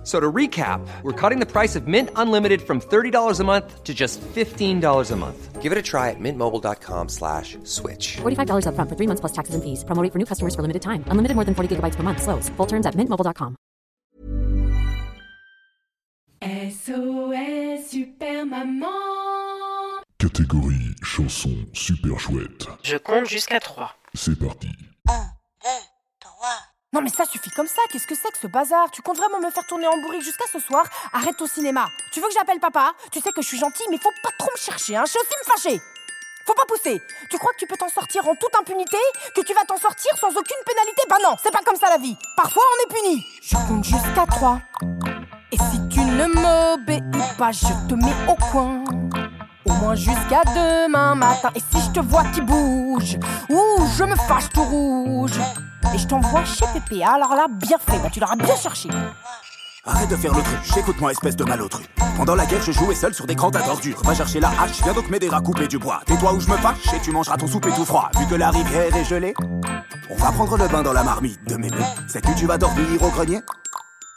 F- So to recap, we're cutting the price of Mint Unlimited from $30 a month to just $15 a month. Give it a try at mintmobile.com slash switch. $45 upfront for three months plus taxes and fees. Promo rate for new customers for limited time. Unlimited more than 40 gigabytes per month. Slows. Full terms at mintmobile.com. SOS Super Maman Catégorie chanson super chouette. Je compte jusqu'à 3. C'est parti. Non mais ça suffit comme ça, qu'est-ce que c'est que ce bazar? Tu comptes vraiment me faire tourner en bourrique jusqu'à ce soir? Arrête au cinéma. Tu veux que j'appelle papa? Tu sais que je suis gentille, mais faut pas trop me chercher, hein. Je suis aussi me fâcher. Faut pas pousser. Tu crois que tu peux t'en sortir en toute impunité? Que tu vas t'en sortir sans aucune pénalité? Bah non, c'est pas comme ça la vie. Parfois on est puni. Je compte jusqu'à 3 Et si tu ne m'obéis pas, je te mets au coin. Au moins jusqu'à demain matin. Et si je te vois qui bouge, ouh, je me fâche tout rouge. Et je t'envoie chez Pépé. Alors là, bien fait, bah tu l'auras bien cherché. Arrête de faire l'autruche, écoute-moi espèce de malotru. Pendant la guerre, je jouais seul sur des grands tas d'ordures. Va chercher la hache, viens donc m'aider à couper du bois. Tais-toi où je me fâche et tu mangeras ton souper tout froid. Vu que la rivière est gelée, on va prendre le bain dans la marmite de mémé. Sais-tu tu vas dormir au grenier?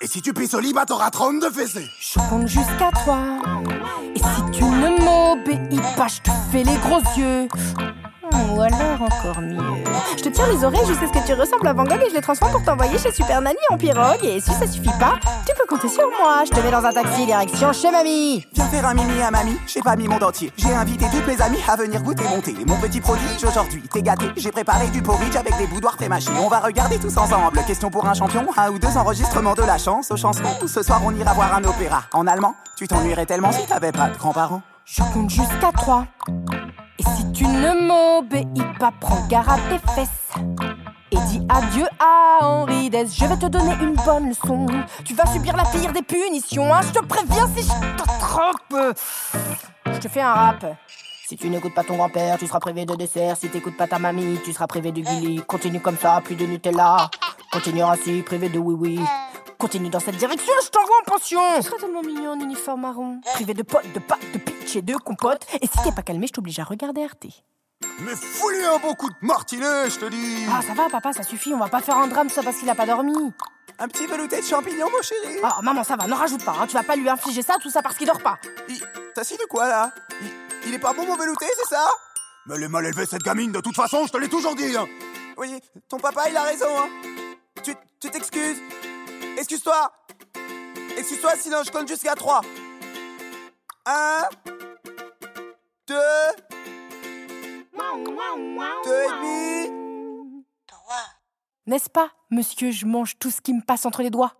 Et si tu pisses au lit, bah t'auras 32 fessées. Je compte jusqu'à 3. Et si tu ne m'obéis pas, je te fais les gros yeux. Ou alors encore mieux. Je te tire les oreilles jusqu'à ce que tu ressembles à Van Gogh et je les transforme pour t'envoyer chez Super Nanny en pirogue. Et si ça suffit pas, tu peux compter sur moi. Je te mets dans un taxi direction chez mamie. Viens faire un mimi à mamie, j'ai pas mis mon entier. J'ai invité toutes mes amies à venir goûter mon thé. Mon petit prodige aujourd'hui, t'es gâté. J'ai préparé du porridge avec des boudoirs prémâchés. On va regarder tous ensemble. Question pour un champion, un ou deux enregistrements de la chance aux chansons. Ce soir, on ira voir un opéra en allemand. Tu t'ennuierais tellement si t'avais pas de grands-parents. Je compte jusqu'à 3. Tu ne m'obéis pas, prends garde à tes fesses. Et dis adieu à Henri Dess. Je vais te donner une bonne leçon. Tu vas subir la pire des punitions. hein. Je te préviens si je t'attrape. Je te fais un rap. Si tu n'écoutes pas ton grand-père, tu seras privé de dessert. Si t'écoutes pas ta mamie, tu seras privé de Gulli. Continue comme ça, plus de Nutella. Continue ainsi, privé de oui-oui. Continue dans cette direction, je t'envoie en pension. Tu seras tellement mignon en uniforme marron. Privé de potes, de pâtes, de pitch et de compote. Et si t'es pas calmé, je t'oblige à regarder RT. Mais fous-lui un bon coup de martinet, je te dis Ah, ça va, papa, ça suffit. On va pas faire un drame ça parce qu'il a pas dormi. Un petit velouté de champignons, mon chéri Ah, maman, ça va, n'en rajoute pas. Hein. Tu vas pas lui infliger ça, tout ça parce qu'il dort pas. Il- T'as signé quoi, là? Il... il est pas bon, mon velouté, c'est ça? Mais elle est mal élevée, cette gamine, de toute façon, je te l'ai toujours dit hein. Oui, ton papa, il a raison, hein Tu tu t'excuses Excuse-toi. Excuse-toi, sinon je compte jusqu'à 3 1 2 2 et demi. N'est-ce pas, monsieur, je mange tout ce qui me passe entre les doigts?